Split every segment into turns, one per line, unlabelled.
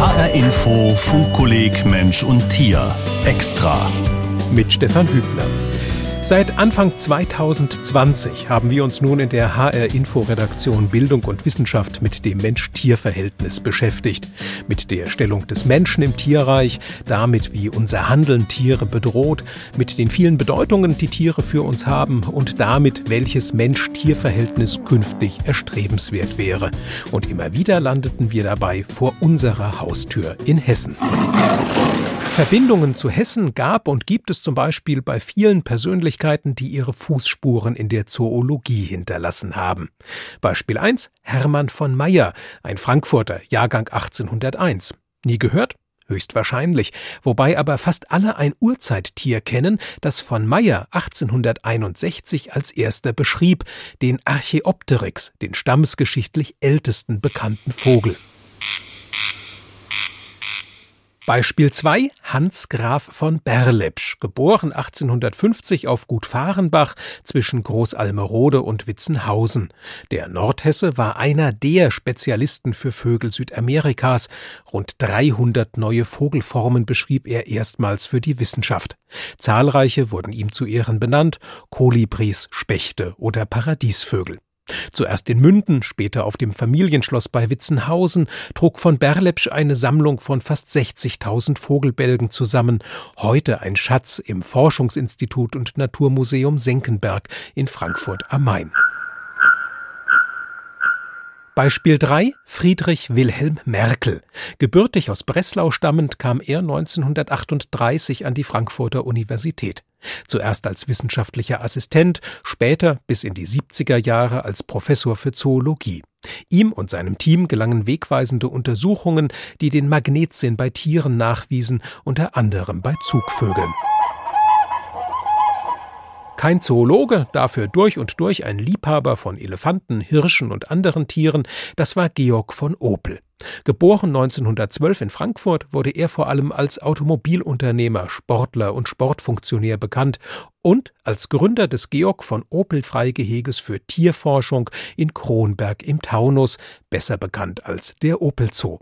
HR Info Funkkolleg Mensch und Tier extra
mit Stefan Hübner. Seit Anfang 2020 haben wir uns nun in der HR Info Redaktion Bildung und Wissenschaft mit dem Mensch-Tier-Verhältnis beschäftigt. Mit der Stellung des Menschen im Tierreich, damit wie unser Handeln Tiere bedroht, mit den vielen Bedeutungen, die Tiere für uns haben und damit, welches Mensch-Tier-Verhältnis künftig erstrebenswert wäre. Und immer wieder landeten wir dabei vor unserer Haustür in Hessen. Verbindungen zu Hessen gab und gibt es zum Beispiel bei vielen Persönlichkeiten, die ihre Fußspuren in der Zoologie hinterlassen haben. Beispiel 1 Hermann von Meyer, ein Frankfurter, Jahrgang 1801. Nie gehört? Höchstwahrscheinlich, wobei aber fast alle ein Urzeittier kennen, das von Meyer 1861 als erster beschrieb, den Archaeopteryx, den stammesgeschichtlich ältesten bekannten Vogel. Beispiel 2 Hans Graf von Berlepsch, geboren 1850 auf Gut Fahrenbach zwischen Großalmerode und Witzenhausen. Der Nordhesse war einer der Spezialisten für Vögel Südamerikas. Rund 300 neue Vogelformen beschrieb er erstmals für die Wissenschaft. Zahlreiche wurden ihm zu Ehren benannt, Kolibris, Spechte oder Paradiesvögel. Zuerst in Münden, später auf dem Familienschloss bei Witzenhausen, trug von Berlepsch eine Sammlung von fast 60.000 Vogelbälgen zusammen, heute ein Schatz im Forschungsinstitut und Naturmuseum Senckenberg in Frankfurt am Main. Beispiel 3 Friedrich Wilhelm Merkel. Gebürtig aus Breslau stammend kam er 1938 an die Frankfurter Universität. Zuerst als wissenschaftlicher Assistent, später bis in die 70er Jahre als Professor für Zoologie. Ihm und seinem Team gelangen wegweisende Untersuchungen, die den Magnetsinn bei Tieren nachwiesen, unter anderem bei Zugvögeln. Kein Zoologe, dafür durch und durch ein Liebhaber von Elefanten, Hirschen und anderen Tieren, das war Georg von Opel. Geboren 1912 in Frankfurt, wurde er vor allem als Automobilunternehmer, Sportler und Sportfunktionär bekannt und als Gründer des Georg von Opel Freigeheges für Tierforschung in Kronberg im Taunus, besser bekannt als der Opel Zoo.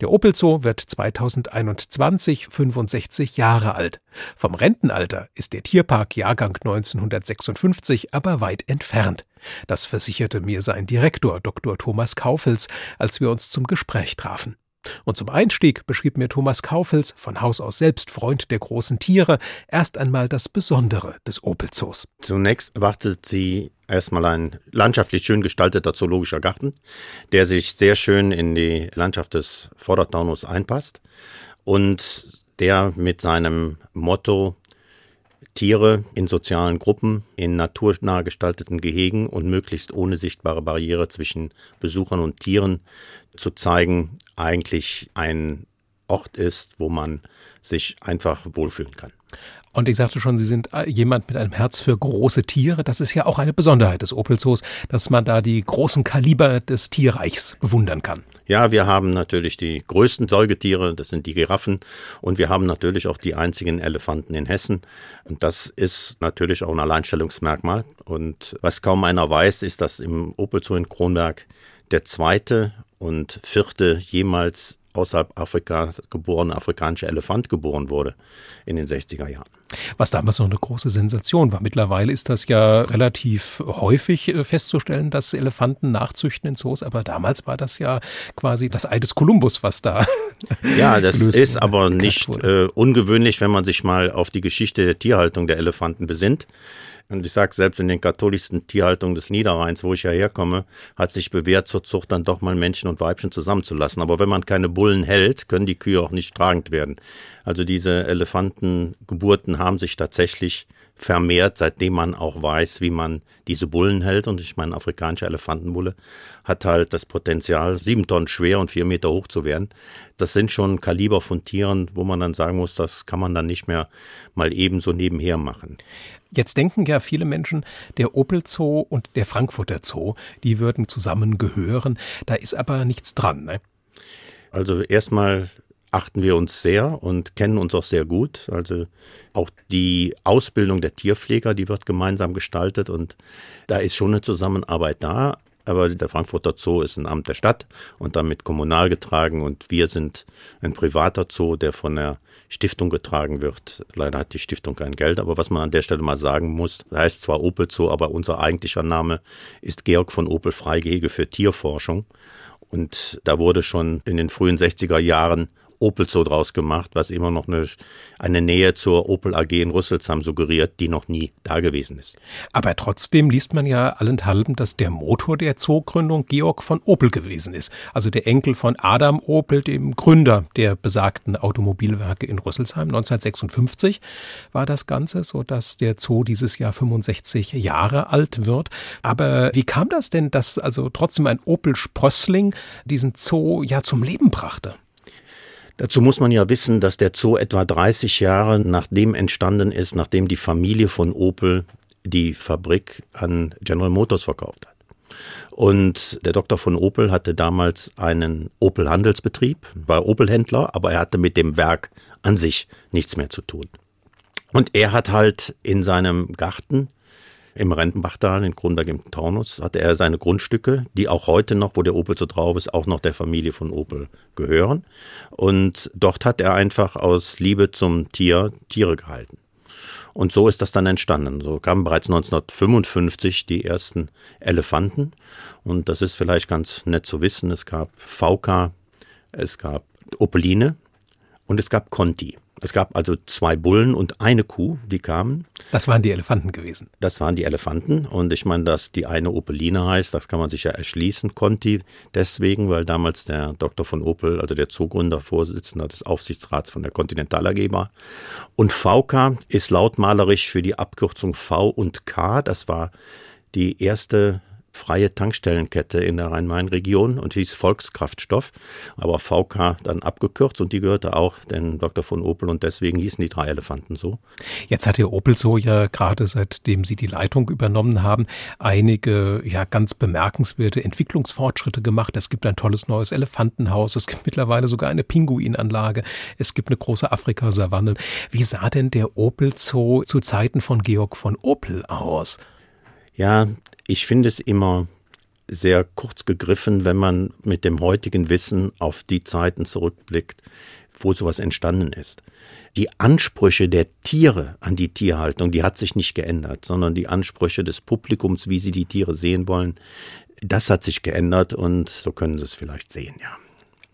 Der Opel Zoo wird 2021 65 Jahre alt. Vom Rentenalter ist der Tierpark Jahrgang 1956 aber weit entfernt. Das versicherte mir sein Direktor Dr. Thomas Kaufels, als wir uns zum Gespräch trafen. Und zum Einstieg beschrieb mir Thomas Kaufels, von Haus aus selbst Freund der großen Tiere, erst einmal das Besondere des Opel Zoos.
Zunächst erwartet sie erstmal ein landschaftlich schön gestalteter zoologischer Garten, der sich sehr schön in die Landschaft des Vordertaunus einpasst und der mit seinem Motto Tiere in sozialen Gruppen, in naturnah gestalteten Gehegen und möglichst ohne sichtbare Barriere zwischen Besuchern und Tieren zu zeigen, eigentlich ein Ort ist, wo man sich einfach wohlfühlen kann.
Und ich sagte schon, Sie sind äh, jemand mit einem Herz für große Tiere. Das ist ja auch eine Besonderheit des Opel Zoos, dass man da die großen Kaliber des Tierreichs bewundern kann.
Ja, wir haben natürlich die größten Säugetiere, das sind die Giraffen. Und wir haben natürlich auch die einzigen Elefanten in Hessen. Und das ist natürlich auch ein Alleinstellungsmerkmal. Und was kaum einer weiß, ist, dass im Opel Zoo in Kronberg der zweite und vierte jemals außerhalb Afrikas geborene afrikanische Elefant geboren wurde in den 60er Jahren.
Was damals noch eine große Sensation war. Mittlerweile ist das ja relativ häufig äh, festzustellen, dass Elefanten nachzüchten in Zoos, aber damals war das ja quasi das Ei des Kolumbus, was da.
Ja, das ist aber nicht äh, ungewöhnlich, wenn man sich mal auf die Geschichte der Tierhaltung der Elefanten besinnt. Und ich sage, selbst in den katholischsten Tierhaltungen des Niederrheins, wo ich ja herkomme, hat sich bewährt, zur Zucht dann doch mal Männchen und Weibchen zusammenzulassen. Aber wenn man keine Bullen hält, können die Kühe auch nicht tragend werden. Also diese Elefantengeburten haben sich tatsächlich vermehrt, seitdem man auch weiß, wie man diese Bullen hält. Und ich meine, afrikanische Elefantenbulle hat halt das Potenzial, sieben Tonnen schwer und vier Meter hoch zu werden. Das sind schon Kaliber von Tieren, wo man dann sagen muss, das kann man dann nicht mehr mal ebenso nebenher machen.
Jetzt denken ja viele Menschen, der Opel Zoo und der Frankfurter Zoo, die würden zusammengehören. Da ist aber nichts dran. Ne?
Also erstmal achten wir uns sehr und kennen uns auch sehr gut. Also auch die Ausbildung der Tierpfleger, die wird gemeinsam gestaltet und da ist schon eine Zusammenarbeit da. aber der Frankfurter Zoo ist ein Amt der Stadt und damit kommunal getragen und wir sind ein privater Zoo, der von der Stiftung getragen wird. Leider hat die Stiftung kein Geld, aber was man an der Stelle mal sagen muss, heißt zwar Opel Zoo, aber unser eigentlicher Name ist Georg von Opel Freigehege für Tierforschung. Und da wurde schon in den frühen 60er Jahren Opel Zoo draus gemacht, was immer noch eine, eine Nähe zur Opel AG in Rüsselsheim suggeriert, die noch nie da gewesen ist.
Aber trotzdem liest man ja allenthalben, dass der Motor der Zoogründung Georg von Opel gewesen ist. Also der Enkel von Adam Opel, dem Gründer der besagten Automobilwerke in Rüsselsheim. 1956 war das Ganze, so dass der Zoo dieses Jahr 65 Jahre alt wird. Aber wie kam das denn, dass also trotzdem ein Opel Sprössling diesen Zoo ja zum Leben brachte?
Dazu muss man ja wissen, dass der Zoo etwa 30 Jahre nachdem entstanden ist, nachdem die Familie von Opel die Fabrik an General Motors verkauft hat. Und der Doktor von Opel hatte damals einen Opel-Handelsbetrieb, war Opel-Händler, aber er hatte mit dem Werk an sich nichts mehr zu tun. Und er hat halt in seinem Garten im Rentenbachtal in Kronberg im Taunus hatte er seine Grundstücke, die auch heute noch, wo der Opel so drauf ist, auch noch der Familie von Opel gehören. Und dort hat er einfach aus Liebe zum Tier Tiere gehalten. Und so ist das dann entstanden. So kamen bereits 1955 die ersten Elefanten. Und das ist vielleicht ganz nett zu wissen. Es gab VK, es gab Opeline und es gab Conti. Es gab also zwei Bullen und eine Kuh, die kamen.
Das waren die Elefanten gewesen.
Das waren die Elefanten. Und ich meine, dass die eine Opeline heißt, das kann man sich ja erschließen, Conti. Deswegen, weil damals der Doktor von Opel, also der Zoogründer, Vorsitzender des Aufsichtsrats von der Continental AG war. Und VK ist lautmalerisch für die Abkürzung V und K. Das war die erste freie Tankstellenkette in der Rhein-Main-Region und hieß Volkskraftstoff, aber VK dann abgekürzt und die gehörte auch den Dr. von Opel und deswegen hießen die drei Elefanten so.
Jetzt hat der Opel so ja gerade seitdem Sie die Leitung übernommen haben, einige ja ganz bemerkenswerte Entwicklungsfortschritte gemacht. Es gibt ein tolles neues Elefantenhaus, es gibt mittlerweile sogar eine Pinguinanlage, es gibt eine große Afrikasavanne. Wie sah denn der Opel Zoo zu Zeiten von Georg von Opel aus?
Ja, ich finde es immer sehr kurz gegriffen, wenn man mit dem heutigen Wissen auf die Zeiten zurückblickt, wo sowas entstanden ist. Die Ansprüche der Tiere an die Tierhaltung, die hat sich nicht geändert, sondern die Ansprüche des Publikums, wie sie die Tiere sehen wollen, das hat sich geändert und so können Sie es vielleicht sehen, ja.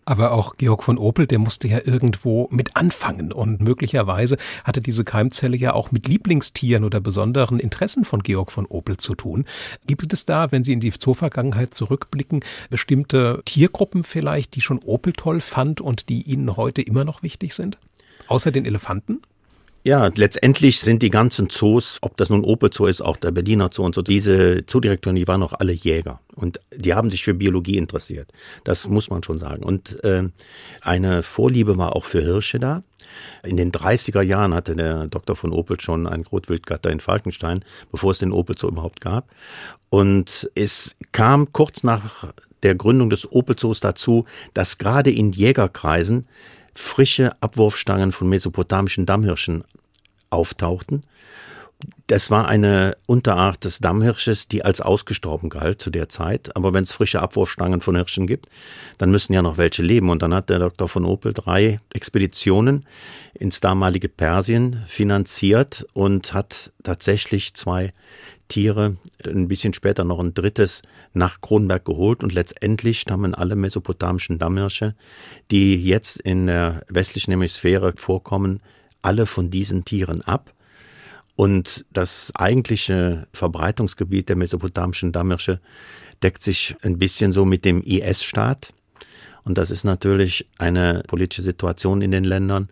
Aber auch Georg von Opel, der musste ja irgendwo mit anfangen und möglicherweise hatte diese Keimzelle ja auch mit Lieblingstieren oder besonderen Interessen von Georg von Opel zu tun. Gibt es da, wenn Sie in die Zoo-Vergangenheit zurückblicken, bestimmte Tiergruppen vielleicht, die schon Opel toll fand und die Ihnen heute immer noch wichtig sind? Außer den Elefanten?
Ja, letztendlich sind die ganzen Zoos, ob das nun Opel Zoo ist, auch der Berliner Zoo und so, diese Zoodirektoren, die waren auch alle Jäger und die haben sich für Biologie interessiert. Das muss man schon sagen. Und äh, eine Vorliebe war auch für Hirsche da. In den 30er Jahren hatte der Doktor von Opel schon einen Rotwildgatter in Falkenstein, bevor es den Opel Zoo überhaupt gab. Und es kam kurz nach der Gründung des Opel Zoos dazu, dass gerade in Jägerkreisen frische Abwurfstangen von mesopotamischen Dammhirschen auftauchten. Das war eine Unterart des Dammhirsches, die als ausgestorben galt zu der Zeit. Aber wenn es frische Abwurfstangen von Hirschen gibt, dann müssen ja noch welche leben. Und dann hat der Dr. von Opel drei Expeditionen ins damalige Persien finanziert und hat tatsächlich zwei Tiere, ein bisschen später noch ein drittes nach Kronberg geholt und letztendlich stammen alle mesopotamischen Dammhirsche, die jetzt in der westlichen Hemisphäre vorkommen, alle von diesen Tieren ab. Und das eigentliche Verbreitungsgebiet der mesopotamischen Dammhirsche deckt sich ein bisschen so mit dem IS-Staat. Und das ist natürlich eine politische Situation in den Ländern,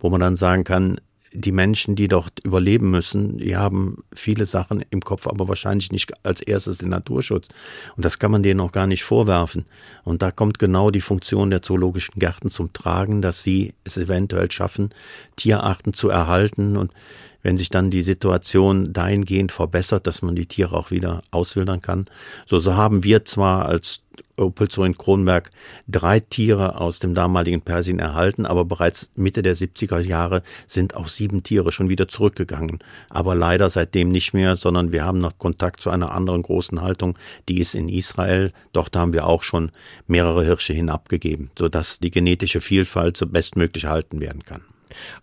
wo man dann sagen kann, die Menschen, die dort überleben müssen, die haben viele Sachen im Kopf, aber wahrscheinlich nicht als erstes den Naturschutz. Und das kann man denen auch gar nicht vorwerfen. Und da kommt genau die Funktion der zoologischen Gärten zum Tragen, dass sie es eventuell schaffen, Tierarten zu erhalten. Und wenn sich dann die Situation dahingehend verbessert, dass man die Tiere auch wieder auswildern kann. So, so haben wir zwar als Opel in Kronberg drei Tiere aus dem damaligen Persien erhalten, aber bereits Mitte der 70er Jahre sind auch sieben Tiere schon wieder zurückgegangen. Aber leider seitdem nicht mehr, sondern wir haben noch Kontakt zu einer anderen großen Haltung, die ist in Israel. Dort haben wir auch schon mehrere Hirsche hinabgegeben, sodass die genetische Vielfalt so bestmöglich erhalten werden kann.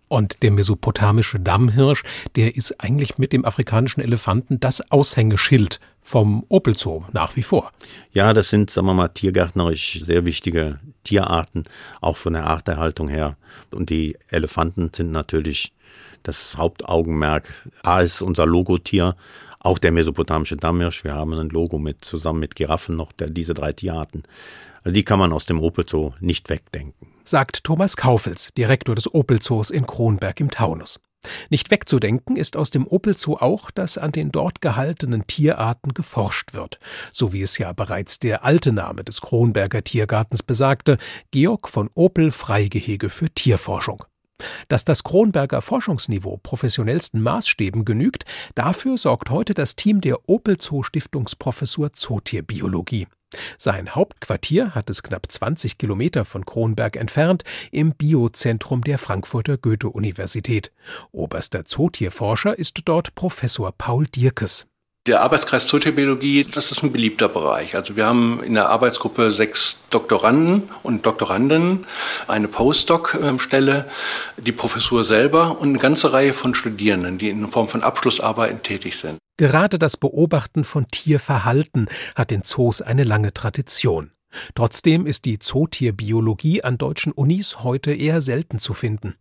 Und der mesopotamische Dammhirsch, der ist eigentlich mit dem afrikanischen Elefanten das Aushängeschild vom Opel Zoo nach wie vor.
Ja, das sind, sagen wir mal, tiergärtnerisch sehr wichtige Tierarten, auch von der Arterhaltung her. Und die Elefanten sind natürlich das Hauptaugenmerk. A ist unser Logotier, auch der mesopotamische Dammhirsch. Wir haben ein Logo mit, zusammen mit Giraffen noch, der, diese drei Tierarten. Also die kann man aus dem Opel Zoo nicht wegdenken.
Sagt Thomas Kaufels, Direktor des Opel Zoos in Kronberg im Taunus. Nicht wegzudenken ist aus dem Opel Zoo auch, dass an den dort gehaltenen Tierarten geforscht wird, so wie es ja bereits der alte Name des Kronberger Tiergartens besagte, Georg von Opel Freigehege für Tierforschung. Dass das Kronberger Forschungsniveau professionellsten Maßstäben genügt, dafür sorgt heute das Team der Opel Zoo Stiftungsprofessur Zootierbiologie. Sein Hauptquartier hat es knapp 20 Kilometer von Kronberg entfernt im Biozentrum der Frankfurter Goethe-Universität. Oberster Zootierforscher ist dort Professor Paul Dierkes.
Der Arbeitskreis Zootierbiologie, das ist ein beliebter Bereich. Also wir haben in der Arbeitsgruppe sechs Doktoranden und Doktorandinnen, eine Postdoc-Stelle, die Professur selber und eine ganze Reihe von Studierenden, die in Form von Abschlussarbeiten tätig sind.
Gerade das Beobachten von Tierverhalten hat in Zoos eine lange Tradition. Trotzdem ist die Zootierbiologie an deutschen Unis heute eher selten zu finden.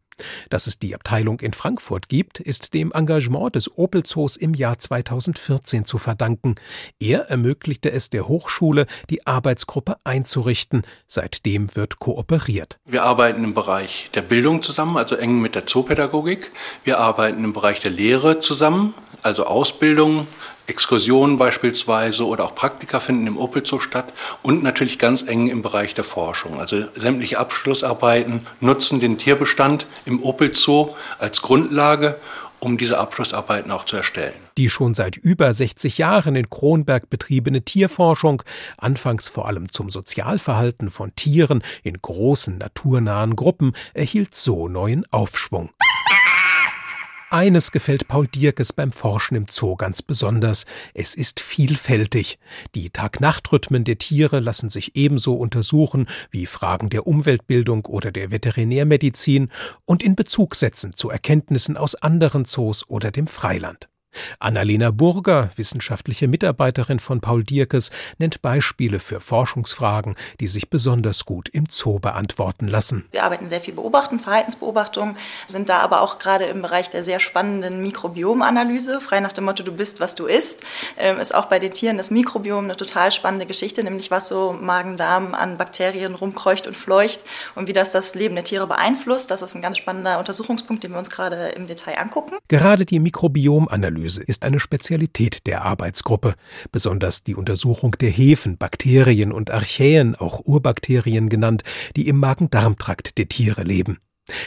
Dass es die Abteilung in Frankfurt gibt, ist dem Engagement des Opel Zoos im Jahr 2014 zu verdanken. Er ermöglichte es der Hochschule, die Arbeitsgruppe einzurichten. Seitdem wird kooperiert.
Wir arbeiten im Bereich der Bildung zusammen, also eng mit der Zoopädagogik. Wir arbeiten im Bereich der Lehre zusammen, also Ausbildung, Exkursionen beispielsweise oder auch Praktika finden im Opel Zoo statt und natürlich ganz eng im Bereich der Forschung. Also sämtliche Abschlussarbeiten nutzen den Tierbestand im Opel Zoo als Grundlage, um diese Abschlussarbeiten auch zu erstellen.
Die schon seit über 60 Jahren in Kronberg betriebene Tierforschung, anfangs vor allem zum Sozialverhalten von Tieren in großen naturnahen Gruppen, erhielt so neuen Aufschwung. Eines gefällt Paul Dierkes beim Forschen im Zoo ganz besonders. Es ist vielfältig. Die Tag-Nacht-Rhythmen der Tiere lassen sich ebenso untersuchen wie Fragen der Umweltbildung oder der Veterinärmedizin und in Bezug setzen zu Erkenntnissen aus anderen Zoos oder dem Freiland. Annalena Burger, wissenschaftliche Mitarbeiterin von Paul Dierkes, nennt Beispiele für Forschungsfragen, die sich besonders gut im Zoo beantworten lassen.
Wir arbeiten sehr viel Beobachten, Verhaltensbeobachtung, sind da aber auch gerade im Bereich der sehr spannenden Mikrobiomanalyse, frei nach dem Motto, du bist, was du isst, ähm, ist auch bei den Tieren das Mikrobiom eine total spannende Geschichte, nämlich was so Magen-Darm an Bakterien rumkreucht und fleucht und wie das das Leben der Tiere beeinflusst. Das ist ein ganz spannender Untersuchungspunkt, den wir uns gerade im Detail angucken.
Gerade die Mikrobiomanalyse Analyse ist eine Spezialität der Arbeitsgruppe. Besonders die Untersuchung der Hefen, Bakterien und Archäen, auch Urbakterien genannt, die im Magen-Darm-Trakt der Tiere leben.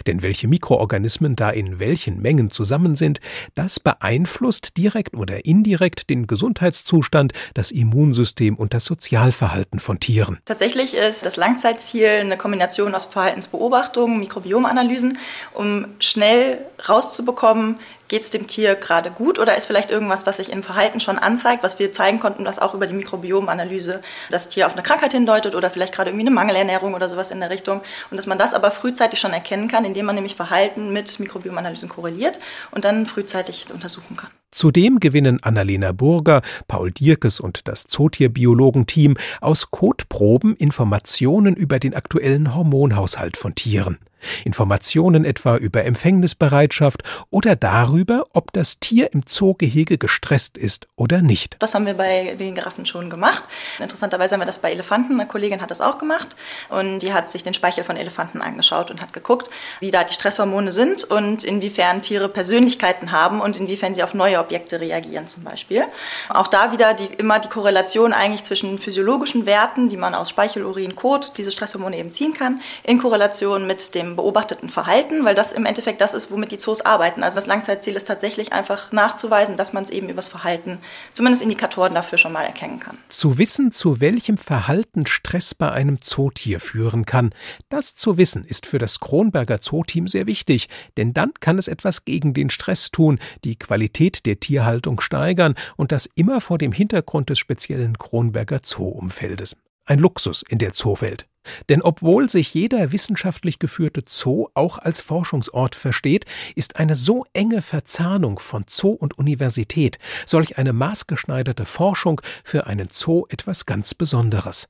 Denn welche Mikroorganismen da in welchen Mengen zusammen sind, das beeinflusst direkt oder indirekt den Gesundheitszustand, das Immunsystem und das Sozialverhalten von Tieren.
Tatsächlich ist das Langzeitziel eine Kombination aus Verhaltensbeobachtungen, Mikrobiomanalysen, um schnell rauszubekommen, geht es dem Tier gerade gut oder ist vielleicht irgendwas, was sich im Verhalten schon anzeigt, was wir zeigen konnten, was auch über die Mikrobiomanalyse das Tier auf eine Krankheit hindeutet oder vielleicht gerade irgendwie eine Mangelernährung oder sowas in der Richtung. Und dass man das aber frühzeitig schon erkennen kann, indem man nämlich Verhalten mit Mikrobiomanalysen korreliert und dann frühzeitig untersuchen kann.
Zudem gewinnen Annalena Burger, Paul Dierkes und das Zootierbiologenteam aus Kotproben Informationen über den aktuellen Hormonhaushalt von Tieren. Informationen etwa über Empfängnisbereitschaft oder darüber, ob das Tier im Zoogehege gestresst ist oder nicht.
Das haben wir bei den Giraffen schon gemacht. Interessanterweise haben wir das bei Elefanten. Eine Kollegin hat das auch gemacht und die hat sich den Speichel von Elefanten angeschaut und hat geguckt, wie da die Stresshormone sind und inwiefern Tiere Persönlichkeiten haben und inwiefern sie auf neue Objekte reagieren zum Beispiel. Auch da wieder die, immer die Korrelation eigentlich zwischen physiologischen Werten, die man aus Speichel, Urin, Kot, diese Stresshormone eben ziehen kann, in Korrelation mit dem beobachteten Verhalten, weil das im Endeffekt das ist, womit die Zoos arbeiten. Also das Langzeitziel ist tatsächlich einfach nachzuweisen, dass man es eben übers Verhalten, zumindest Indikatoren dafür schon mal erkennen kann.
Zu wissen, zu welchem Verhalten Stress bei einem Zootier führen kann, das zu wissen, ist für das Kronberger Zooteam sehr wichtig, denn dann kann es etwas gegen den Stress tun, die Qualität der Tierhaltung steigern und das immer vor dem Hintergrund des speziellen Kronberger Zoo-Umfeldes. Ein Luxus in der Zoowelt. Denn obwohl sich jeder wissenschaftlich geführte Zoo auch als Forschungsort versteht, ist eine so enge Verzahnung von Zoo und Universität, solch eine maßgeschneiderte Forschung für einen Zoo etwas ganz Besonderes.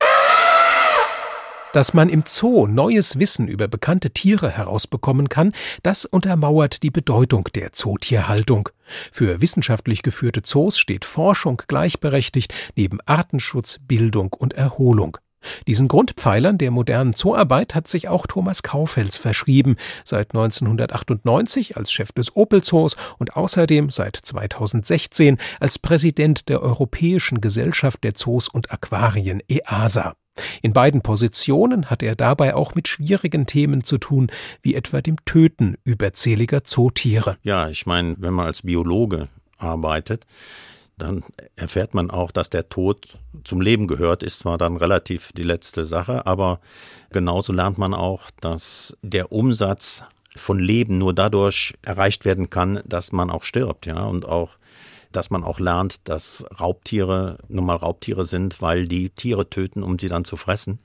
Dass man im Zoo neues Wissen über bekannte Tiere herausbekommen kann, das untermauert die Bedeutung der Zootierhaltung. Für wissenschaftlich geführte Zoos steht Forschung gleichberechtigt neben Artenschutz, Bildung und Erholung. Diesen Grundpfeilern der modernen Zooarbeit hat sich auch Thomas Kaufels verschrieben, seit 1998 als Chef des Opel Zoos und außerdem seit 2016 als Präsident der Europäischen Gesellschaft der Zoos und Aquarien EASA. In beiden Positionen hat er dabei auch mit schwierigen Themen zu tun, wie etwa dem Töten überzähliger Zootiere.
Ja, ich meine, wenn man als Biologe arbeitet, dann erfährt man auch, dass der Tod zum Leben gehört, ist zwar dann relativ die letzte Sache, aber genauso lernt man auch, dass der Umsatz von Leben nur dadurch erreicht werden kann, dass man auch stirbt, ja, und auch dass man auch lernt, dass Raubtiere nun mal Raubtiere sind, weil die Tiere töten, um sie dann zu fressen.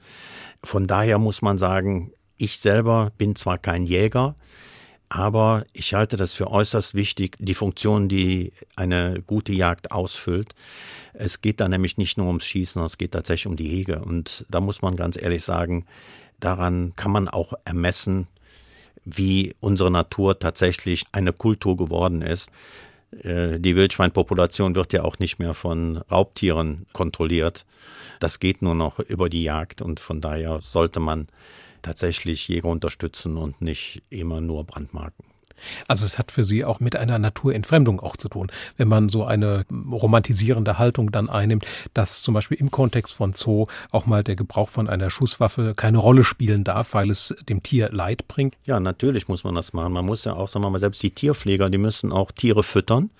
Von daher muss man sagen, ich selber bin zwar kein Jäger, aber ich halte das für äußerst wichtig, die Funktion, die eine gute Jagd ausfüllt. Es geht da nämlich nicht nur ums Schießen, es geht tatsächlich um die Hege. Und da muss man ganz ehrlich sagen, daran kann man auch ermessen, wie unsere Natur tatsächlich eine Kultur geworden ist. Äh, die Wildschweinpopulation wird ja auch nicht mehr von Raubtieren kontrolliert. Das geht nur noch über die Jagd und von daher sollte man tatsächlich Jäger unterstützen und nicht immer nur Brandmarken.
Also es hat für Sie auch mit einer Naturentfremdung auch zu tun, wenn man so eine romantisierende Haltung dann einnimmt, dass zum Beispiel im Kontext von Zoo auch mal der Gebrauch von einer Schusswaffe keine Rolle spielen darf, weil es dem Tier Leid bringt.
Ja, natürlich muss man das machen. Man muss ja auch, sagen wir mal, selbst die Tierpfleger, die müssen auch Tiere füttern.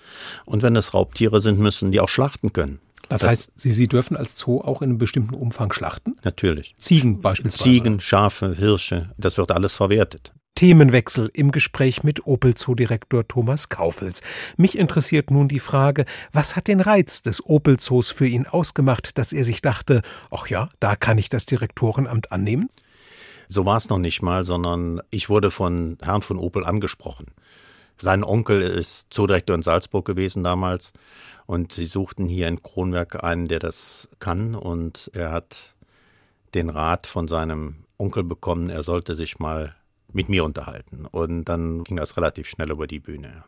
Und wenn es Raubtiere sind, müssen die auch schlachten können.
Das, das, heißt, Sie, Sie dürfen als Zoo auch in einem bestimmten Umfang schlachten?
Natürlich.
Ziegen beispielsweise.
Ziegen, Schafe, Hirsche, das wird alles verwertet.
Themenwechsel im Gespräch mit Opel Zoodirektor Thomas Kaufels. Mich interessiert nun die Frage, was hat den Reiz des Opel Zoos für ihn ausgemacht, dass er sich dachte, ach ja, da kann ich das Direktorenamt annehmen?
So war es noch nicht mal, sondern ich wurde von Herrn von Opel angesprochen. Sein Onkel ist Zoodirektor in Salzburg gewesen damals und sie suchten hier in Kronberg einen, der das kann und er hat den Rat von seinem Onkel bekommen, er sollte sich mal mit mir unterhalten. Und dann ging das relativ schnell über die Bühne.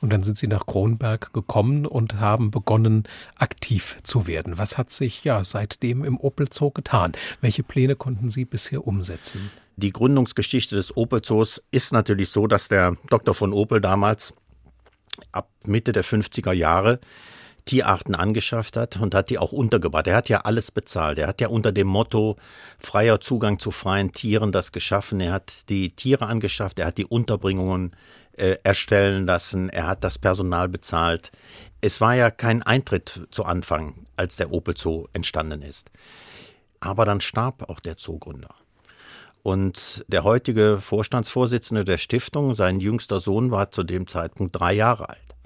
Und dann sind Sie nach Kronberg gekommen und haben begonnen, aktiv zu werden. Was hat sich ja seitdem im Opel Zoo getan? Welche Pläne konnten Sie bisher umsetzen?
Die Gründungsgeschichte des Opel Zoos ist natürlich so, dass der Dr. von Opel damals ab Mitte der 50er Jahre Tierarten angeschafft hat und hat die auch untergebracht. Er hat ja alles bezahlt. Er hat ja unter dem Motto freier Zugang zu freien Tieren das geschaffen. Er hat die Tiere angeschafft, er hat die Unterbringungen äh, erstellen lassen, er hat das Personal bezahlt. Es war ja kein Eintritt zu Anfang, als der Opel Zoo entstanden ist. Aber dann starb auch der Zoogründer. Und der heutige Vorstandsvorsitzende der Stiftung, sein jüngster Sohn, war zu dem Zeitpunkt drei Jahre alt.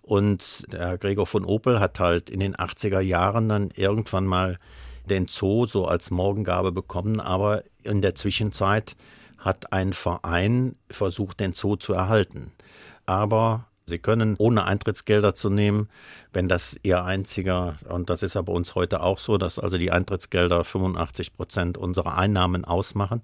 Und der Gregor von Opel hat halt in den 80er Jahren dann irgendwann mal den Zoo so als Morgengabe bekommen, aber in der Zwischenzeit hat ein Verein versucht, den Zoo zu erhalten. Aber Sie können, ohne Eintrittsgelder zu nehmen, wenn das Ihr einziger, und das ist ja bei uns heute auch so, dass also die Eintrittsgelder 85 Prozent unserer Einnahmen ausmachen,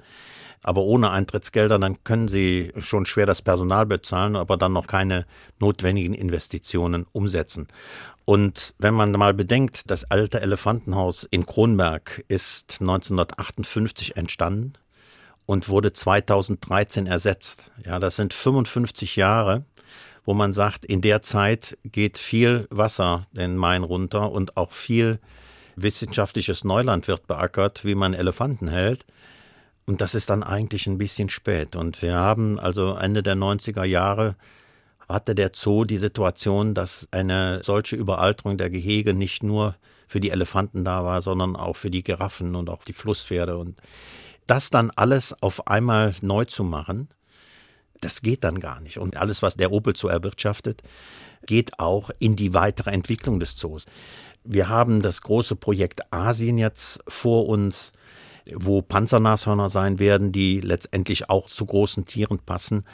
aber ohne Eintrittsgelder, dann können sie schon schwer das Personal bezahlen, aber dann noch keine notwendigen Investitionen umsetzen. Und wenn man mal bedenkt, das alte Elefantenhaus in Kronberg ist 1958 entstanden und wurde 2013 ersetzt. Ja, das sind 55 Jahre, wo man sagt, in der Zeit geht viel Wasser den Main runter und auch viel wissenschaftliches Neuland wird beackert, wie man Elefanten hält. Und das ist dann eigentlich ein bisschen spät. Und wir haben also Ende der 90er Jahre hatte der Zoo die Situation, dass eine solche Überalterung der Gehege nicht nur für die Elefanten da war, sondern auch für die Giraffen und auch die Flusspferde. Und das dann alles auf einmal neu zu machen, das geht dann gar nicht. Und alles, was der Opel Zoo erwirtschaftet, geht auch in die weitere Entwicklung des Zoos. Wir haben das große Projekt Asien jetzt vor uns wo Panzernashörner sein werden, die letztendlich auch zu großen Tieren passen.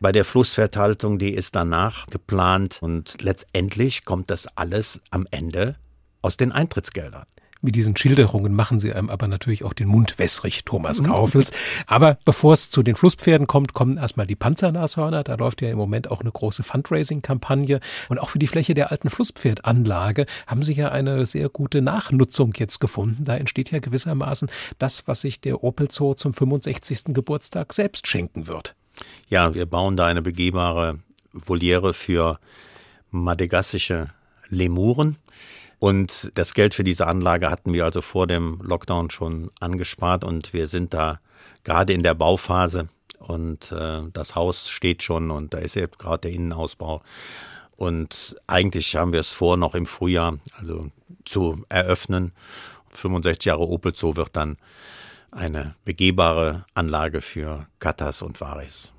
Bei der Flussvertaltung, die ist danach geplant und letztendlich kommt das alles am Ende aus den Eintrittsgeldern.
Mit diesen Schilderungen machen sie einem aber natürlich auch den Mund wässrig, Thomas mhm. Kaufels. Aber bevor es zu den Flusspferden kommt, kommen erstmal die Panzernashörner. Da läuft ja im Moment auch eine große Fundraising-Kampagne. Und auch für die Fläche der alten Flusspferdanlage haben sie ja eine sehr gute Nachnutzung jetzt gefunden. Da entsteht ja gewissermaßen das, was sich der Opel Zoo zum 65. Geburtstag selbst schenken wird.
Ja, wir bauen da eine begehbare Voliere für madagassische Lemuren. Und das Geld für diese Anlage hatten wir also vor dem Lockdown schon angespart und wir sind da gerade in der Bauphase und äh, das Haus steht schon und da ist jetzt gerade der Innenausbau. Und eigentlich haben wir es vor, noch im Frühjahr also zu eröffnen. 65 Jahre Opel Zoo wird dann eine begehbare Anlage für Katas und Varis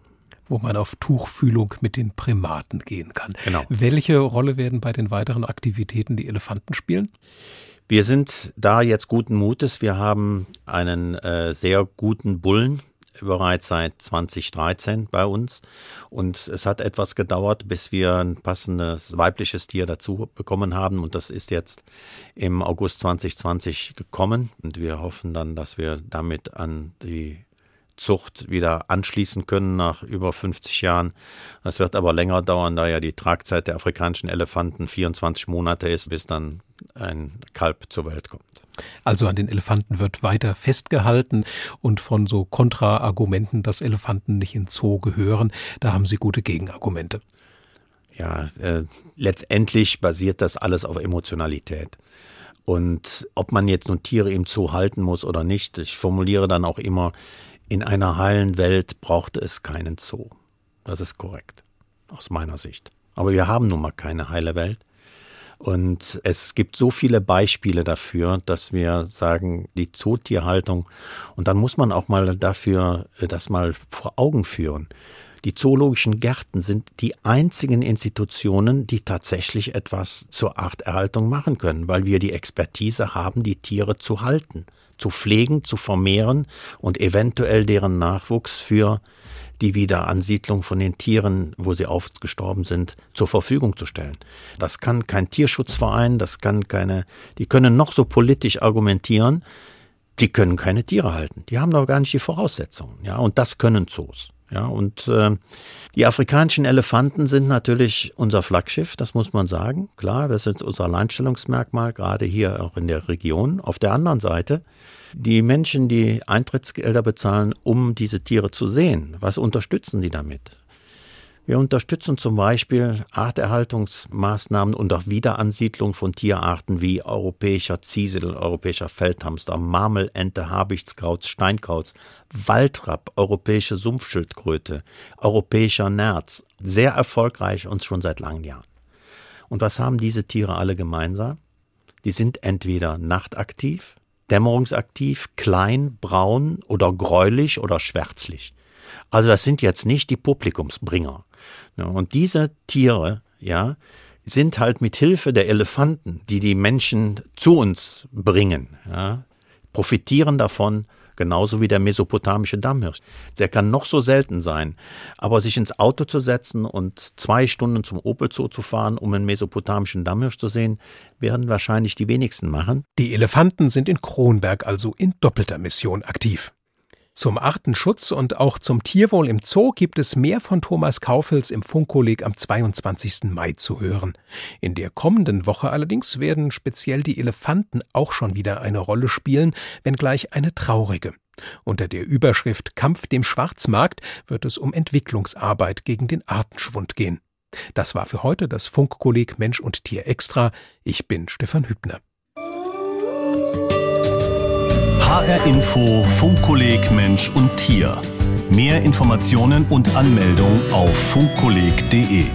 wo man auf Tuchfühlung mit den Primaten gehen kann.
Genau.
Welche Rolle werden bei den weiteren Aktivitäten die Elefanten spielen?
Wir sind da jetzt guten Mutes. Wir haben einen äh, sehr guten Bullen bereits seit 2013 bei uns. Und es hat etwas gedauert, bis wir ein passendes weibliches Tier dazu bekommen haben. Und das ist jetzt im August 2020 gekommen. Und wir hoffen dann, dass wir damit an die Zucht wieder anschließen können nach über 50 Jahren. Das wird aber länger dauern, da ja die Tragzeit der afrikanischen Elefanten 24 Monate ist, bis dann ein Kalb zur Welt kommt.
Also an den Elefanten wird weiter festgehalten und von so Kontraargumenten, dass Elefanten nicht in Zoo gehören, da haben Sie gute Gegenargumente.
Ja, äh, letztendlich basiert das alles auf Emotionalität. Und ob man jetzt nun Tiere im Zoo halten muss oder nicht, ich formuliere dann auch immer, in einer heilen Welt brauchte es keinen Zoo. Das ist korrekt, aus meiner Sicht. Aber wir haben nun mal keine heile Welt. Und es gibt so viele Beispiele dafür, dass wir sagen, die Zootierhaltung, und dann muss man auch mal dafür äh, das mal vor Augen führen. Die zoologischen Gärten sind die einzigen Institutionen, die tatsächlich etwas zur Arterhaltung machen können, weil wir die Expertise haben, die Tiere zu halten zu pflegen, zu vermehren und eventuell deren Nachwuchs für die Wiederansiedlung von den Tieren, wo sie ausgestorben sind, zur Verfügung zu stellen. Das kann kein Tierschutzverein, das kann keine, die können noch so politisch argumentieren, die können keine Tiere halten. Die haben doch gar nicht die Voraussetzungen. Ja, und das können Zoos. Ja, und äh, die afrikanischen Elefanten sind natürlich unser Flaggschiff, das muss man sagen. Klar, das ist unser Alleinstellungsmerkmal, gerade hier auch in der Region. Auf der anderen Seite, die Menschen, die Eintrittsgelder bezahlen, um diese Tiere zu sehen, was unterstützen die damit? Wir unterstützen zum Beispiel Arterhaltungsmaßnahmen und auch Wiederansiedlung von Tierarten wie europäischer Ziesel, europäischer Feldhamster, Marmelente, Habichtskraut, Steinkauz, Waldrapp, europäische Sumpfschildkröte, europäischer Nerz. Sehr erfolgreich und schon seit langen Jahren. Und was haben diese Tiere alle gemeinsam? Die sind entweder nachtaktiv, dämmerungsaktiv, klein, braun oder gräulich oder schwärzlich. Also das sind jetzt nicht die Publikumsbringer. Und diese Tiere, ja, sind halt mit Hilfe der Elefanten, die die Menschen zu uns bringen, ja, profitieren davon, genauso wie der mesopotamische Dammhirsch. Der kann noch so selten sein, aber sich ins Auto zu setzen und zwei Stunden zum Opel Zoo zu fahren, um einen mesopotamischen Dammhirsch zu sehen, werden wahrscheinlich die wenigsten machen.
Die Elefanten sind in Kronberg also in doppelter Mission aktiv. Zum Artenschutz und auch zum Tierwohl im Zoo gibt es mehr von Thomas Kaufels im Funkkolleg am 22. Mai zu hören. In der kommenden Woche allerdings werden speziell die Elefanten auch schon wieder eine Rolle spielen, wenngleich eine traurige. Unter der Überschrift Kampf dem Schwarzmarkt wird es um Entwicklungsarbeit gegen den Artenschwund gehen. Das war für heute das Funkkolleg Mensch und Tier extra. Ich bin Stefan Hübner.
HR Info Funkkolleg Mensch und Tier. Mehr Informationen und Anmeldung auf funkkolleg.de.